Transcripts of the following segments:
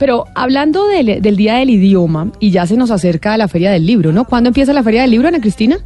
Pero hablando del, del Día del Idioma, y ya se nos acerca la Feria del Libro, ¿no? ¿Cuándo empieza la Feria del Libro, Ana Cristina?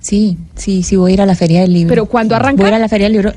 Sí, sí, sí, voy a ir a la Feria del Libro. ¿Pero cuándo arranca? Voy a ir a la Feria del Libro.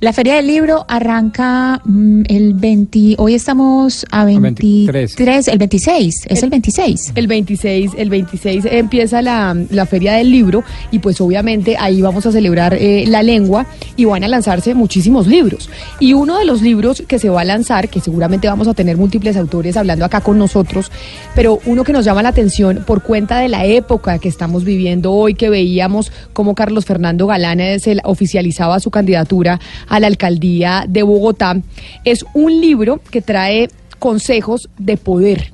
La Feria del Libro arranca mm, el 20, hoy estamos a 23, el 26, es el, 26. El 26, el 26 empieza la, la Feria del Libro y pues obviamente ahí vamos a celebrar eh, la lengua y van a lanzarse muchísimos libros. Y uno de los libros que se va a lanzar, que seguramente vamos a tener múltiples autores hablando acá con nosotros, pero uno que nos llama la atención por cuenta de la época que estamos viviendo hoy, que veíamos cómo Carlos Fernando Galán se oficializaba su candidatura a la alcaldía de Bogotá, es un libro que trae consejos de poder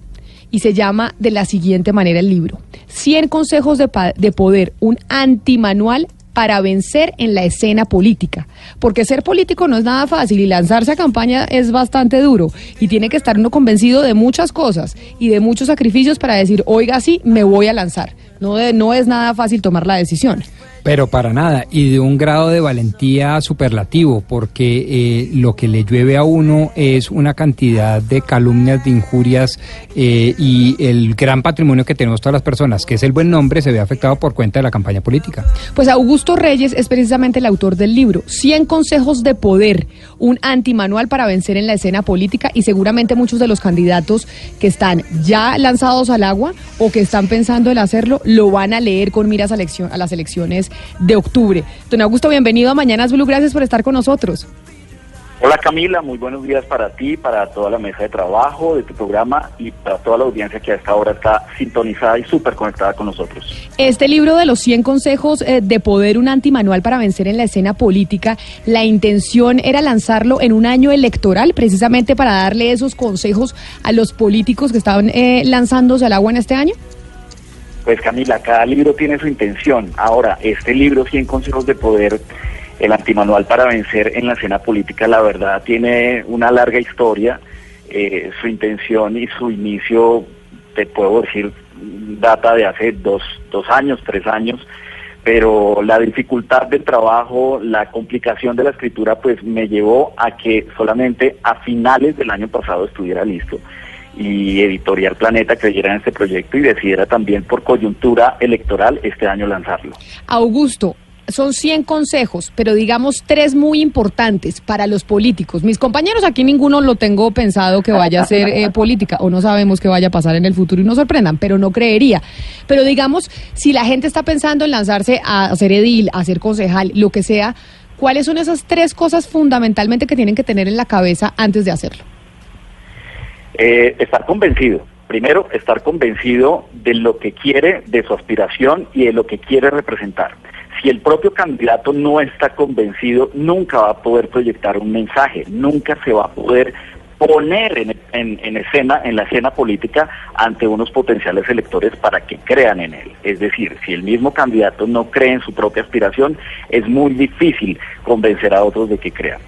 y se llama de la siguiente manera el libro. 100 consejos de, de poder, un antimanual para vencer en la escena política. Porque ser político no es nada fácil y lanzarse a campaña es bastante duro. Y tiene que estar uno convencido de muchas cosas y de muchos sacrificios para decir, oiga, sí, me voy a lanzar. No, no es nada fácil tomar la decisión. Pero para nada, y de un grado de valentía superlativo, porque eh, lo que le llueve a uno es una cantidad de calumnias, de injurias, eh, y el gran patrimonio que tenemos todas las personas, que es el buen nombre, se ve afectado por cuenta de la campaña política. Pues Augusto Reyes es precisamente el autor del libro, 100 consejos de poder, un antimanual para vencer en la escena política, y seguramente muchos de los candidatos que están ya lanzados al agua o que están pensando en hacerlo, lo van a leer con miras a, a las elecciones de octubre. Don Augusto, bienvenido a Mañanas Blue, gracias por estar con nosotros. Hola Camila, muy buenos días para ti, para toda la mesa de trabajo de tu programa y para toda la audiencia que a esta hora está sintonizada y súper conectada con nosotros. Este libro de los 100 consejos eh, de poder, un antimanual para vencer en la escena política, la intención era lanzarlo en un año electoral precisamente para darle esos consejos a los políticos que estaban eh, lanzándose al agua en este año. Pues Camila, cada libro tiene su intención. Ahora, este libro, 100 consejos de poder, el antimanual para vencer en la escena política, la verdad tiene una larga historia. Eh, su intención y su inicio, te puedo decir, data de hace dos, dos años, tres años, pero la dificultad del trabajo, la complicación de la escritura, pues me llevó a que solamente a finales del año pasado estuviera listo y Editorial Planeta creyera en este proyecto y decidiera también por coyuntura electoral este año lanzarlo. Augusto, son 100 consejos, pero digamos tres muy importantes para los políticos. Mis compañeros aquí ninguno lo tengo pensado que vaya a ser eh, política o no sabemos qué vaya a pasar en el futuro y nos sorprendan, pero no creería. Pero digamos, si la gente está pensando en lanzarse a ser edil, a ser concejal, lo que sea, ¿cuáles son esas tres cosas fundamentalmente que tienen que tener en la cabeza antes de hacerlo? Eh, estar convencido. Primero, estar convencido de lo que quiere, de su aspiración y de lo que quiere representar. Si el propio candidato no está convencido, nunca va a poder proyectar un mensaje, nunca se va a poder poner en, escena, en la escena política ante unos potenciales electores para que crean en él. Es decir, si el mismo candidato no cree en su propia aspiración, es muy difícil convencer a otros de que crean.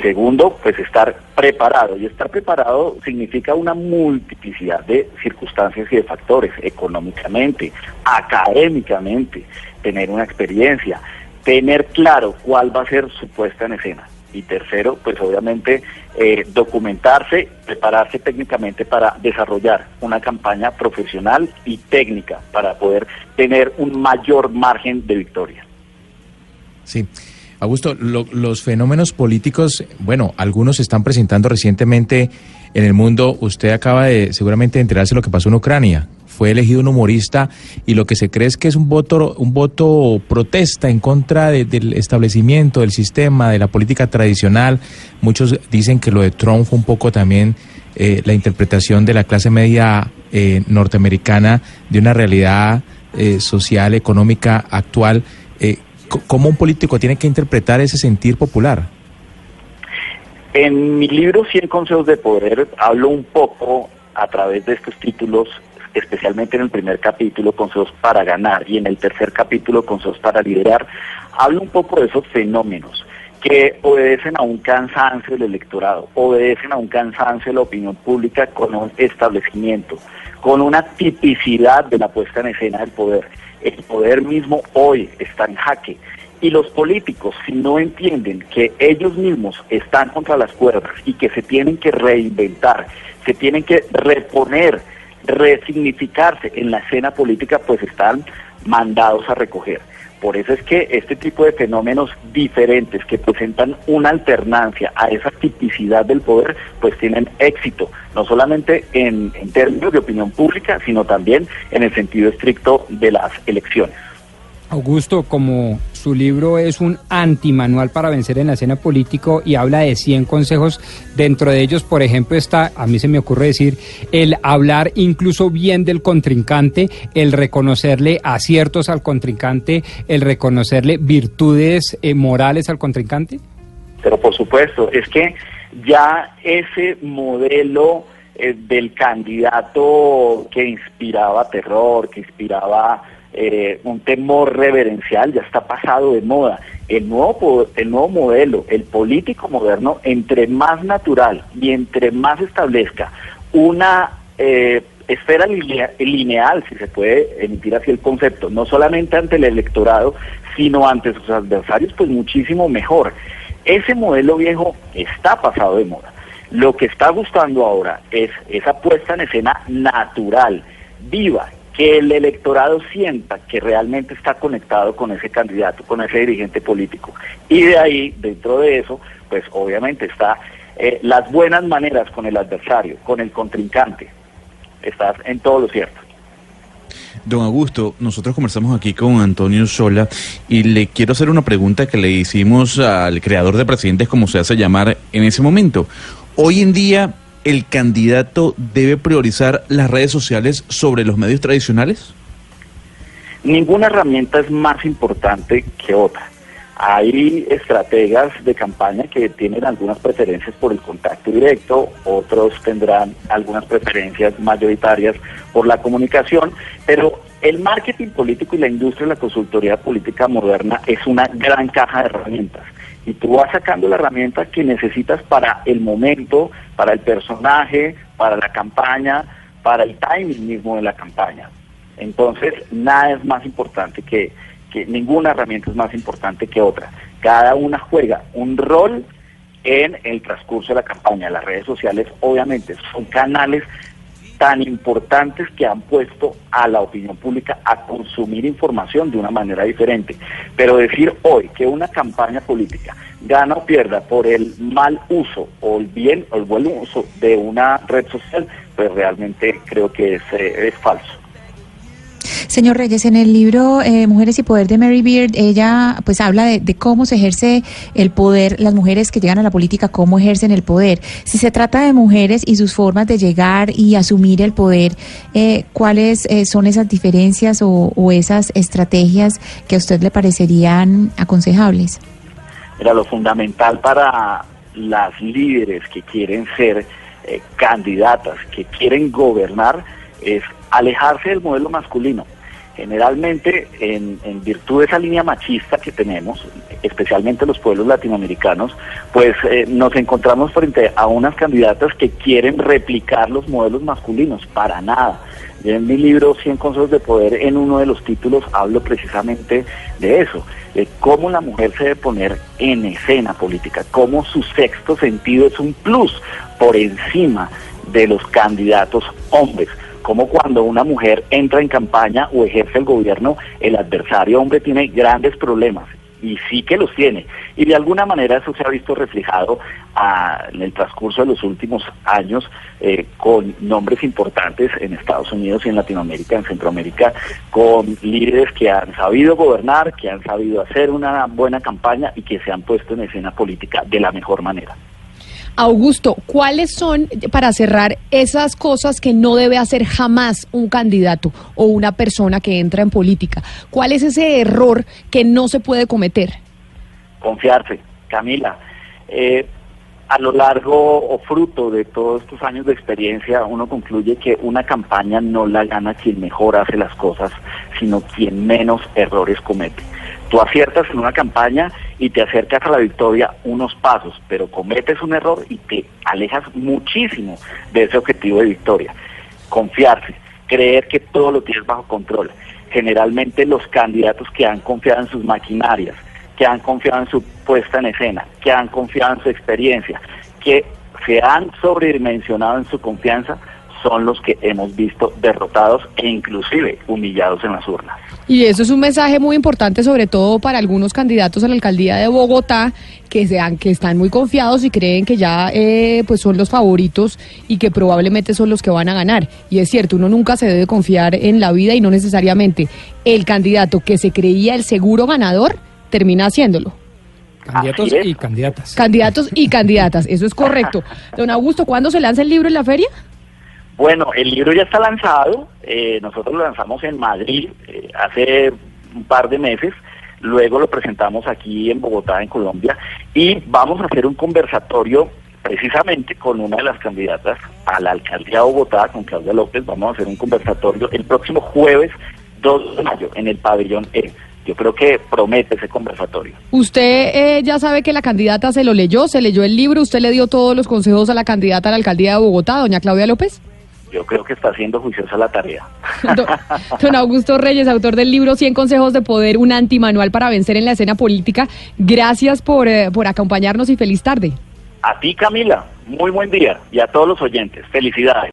Segundo, pues estar preparado. Y estar preparado significa una multiplicidad de circunstancias y de factores, económicamente, académicamente, tener una experiencia, tener claro cuál va a ser su puesta en escena. Y tercero, pues obviamente eh, documentarse, prepararse técnicamente para desarrollar una campaña profesional y técnica para poder tener un mayor margen de victoria. Sí. Augusto, los fenómenos políticos, bueno, algunos se están presentando recientemente en el mundo. Usted acaba de seguramente enterarse de lo que pasó en Ucrania. Fue elegido un humorista y lo que se cree es que es un voto, un voto protesta en contra del establecimiento, del sistema, de la política tradicional. Muchos dicen que lo de Trump fue un poco también eh, la interpretación de la clase media eh, norteamericana de una realidad eh, social, económica actual. ¿Cómo un político tiene que interpretar ese sentir popular? En mi libro 100 consejos de poder hablo un poco a través de estos títulos, especialmente en el primer capítulo, consejos para ganar, y en el tercer capítulo, consejos para liderar, hablo un poco de esos fenómenos que obedecen a un cansancio del electorado, obedecen a un cansancio de la opinión pública con un establecimiento, con una tipicidad de la puesta en escena del poder. El poder mismo hoy está en jaque. Y los políticos, si no entienden que ellos mismos están contra las cuerdas y que se tienen que reinventar, se tienen que reponer, resignificarse en la escena política, pues están mandados a recoger. Por eso es que este tipo de fenómenos diferentes que presentan una alternancia a esa tipicidad del poder, pues tienen éxito, no solamente en, en términos de opinión pública, sino también en el sentido estricto de las elecciones. Augusto, como su libro es un antimanual para vencer en la escena político y habla de 100 consejos, dentro de ellos, por ejemplo, está, a mí se me ocurre decir, el hablar incluso bien del contrincante, el reconocerle aciertos al contrincante, el reconocerle virtudes eh, morales al contrincante. Pero por supuesto, es que ya ese modelo eh, del candidato que inspiraba terror, que inspiraba eh, un temor reverencial ya está pasado de moda. El nuevo, el nuevo modelo, el político moderno, entre más natural y entre más establezca una eh, esfera lineal, si se puede emitir así el concepto, no solamente ante el electorado, sino ante sus adversarios, pues muchísimo mejor. Ese modelo viejo está pasado de moda. Lo que está gustando ahora es esa puesta en escena natural, viva, que el electorado sienta que realmente está conectado con ese candidato, con ese dirigente político. Y de ahí, dentro de eso, pues obviamente está eh, las buenas maneras con el adversario, con el contrincante. Estás en todo lo cierto. Don Augusto, nosotros conversamos aquí con Antonio Sola y le quiero hacer una pregunta que le hicimos al creador de presidentes, como se hace llamar en ese momento. Hoy en día, el candidato debe priorizar las redes sociales sobre los medios tradicionales? Ninguna herramienta es más importante que otra. Hay estrategas de campaña que tienen algunas preferencias por el contacto directo, otros tendrán algunas preferencias mayoritarias por la comunicación, pero el marketing político y la industria de la consultoría política moderna es una gran caja de herramientas y tú vas sacando la herramienta que necesitas para el momento, para el personaje, para la campaña, para el timing mismo de la campaña. Entonces, nada es más importante que, que ninguna herramienta es más importante que otra. Cada una juega un rol en el transcurso de la campaña. Las redes sociales obviamente son canales tan importantes que han puesto a la opinión pública a consumir información de una manera diferente. Pero decir hoy que una campaña política gana o pierda por el mal uso o el bien o el buen uso de una red social, pues realmente creo que es, eh, es falso. Señor Reyes, en el libro eh, Mujeres y Poder de Mary Beard, ella pues habla de, cómo se ejerce el poder, las mujeres que llegan a la política, cómo ejercen el poder. Si se trata de mujeres y sus formas de llegar y asumir el poder, eh, ¿cuáles eh, son esas diferencias o, o esas estrategias que a usted le parecerían aconsejables? Mira, lo fundamental para las líderes que quieren ser candidatas, que quieren gobernar, es alejarse del modelo masculino generalmente en, virtud de esa línea machista que tenemos, especialmente los pueblos latinoamericanos, pues eh, nos encontramos frente a unas candidatas que quieren replicar los modelos masculinos, para nada. en mi libro 100 consejos de poder, en uno de los títulos hablo precisamente de eso, de cómo la mujer se debe poner en escena política, cómo su sexto sentido es un plus por encima de los candidatos hombres como cuando una mujer entra en campaña o ejerce el gobierno, el adversario hombre tiene grandes problemas y sí que los tiene. Y de alguna manera eso se ha visto reflejado ah, en el transcurso de los últimos años eh, con nombres importantes en Estados Unidos y en Latinoamérica, en Centroamérica, con líderes que han sabido gobernar, que han sabido hacer una buena campaña y que se han puesto en escena política de la mejor manera. Augusto, ¿cuáles son, para cerrar, esas cosas que no debe hacer jamás un candidato o una persona que entra en política? ¿Cuál es ese error que no se puede cometer? Confiarse, Camila. Eh, a lo largo o fruto de todos estos años de experiencia, uno concluye que una campaña no la gana quien mejor hace las cosas, sino quien menos errores comete. Tú aciertas en una campaña y te acercas a la victoria unos pasos, pero cometes un error y te alejas muchísimo de ese objetivo de victoria. Confiarse, creer que todo lo tienes bajo control. Generalmente los candidatos que han confiado en sus maquinarias, que han confiado en su puesta en escena, que han confiado en su experiencia, que se han sobredimensionado en su confianza, son los que hemos visto derrotados e inclusive humillados en las urnas. Y eso es un mensaje muy importante, sobre todo para algunos candidatos a la alcaldía de Bogotá, que sean, que están muy confiados y creen que ya eh, pues son los favoritos y que probablemente son los que van a ganar. Y es cierto, uno nunca se debe confiar en la vida y no necesariamente el candidato que se creía el seguro ganador termina haciéndolo. Candidatos y candidatas. Candidatos y candidatas, eso es correcto. Don Augusto, ¿cuándo se lanza el libro en la feria? Bueno, el libro ya está lanzado, eh, nosotros lo lanzamos en Madrid eh, hace un par de meses, luego lo presentamos aquí en Bogotá, en Colombia, y vamos a hacer un conversatorio precisamente con una de las candidatas a la alcaldía de Bogotá, con Claudia López, vamos a hacer un conversatorio el próximo jueves 2 de mayo en el pabellón E. Yo creo que promete ese conversatorio. Usted eh, ya sabe que la candidata se lo leyó, se leyó el libro, usted le dio todos los consejos a la candidata a la alcaldía de Bogotá, doña Claudia López. Yo creo que está haciendo juiciosa la tarea. Don, don Augusto Reyes, autor del libro 100 consejos de poder, un antimanual para vencer en la escena política. Gracias por, eh, por acompañarnos y feliz tarde. A ti, Camila, muy buen día y a todos los oyentes. Felicidades.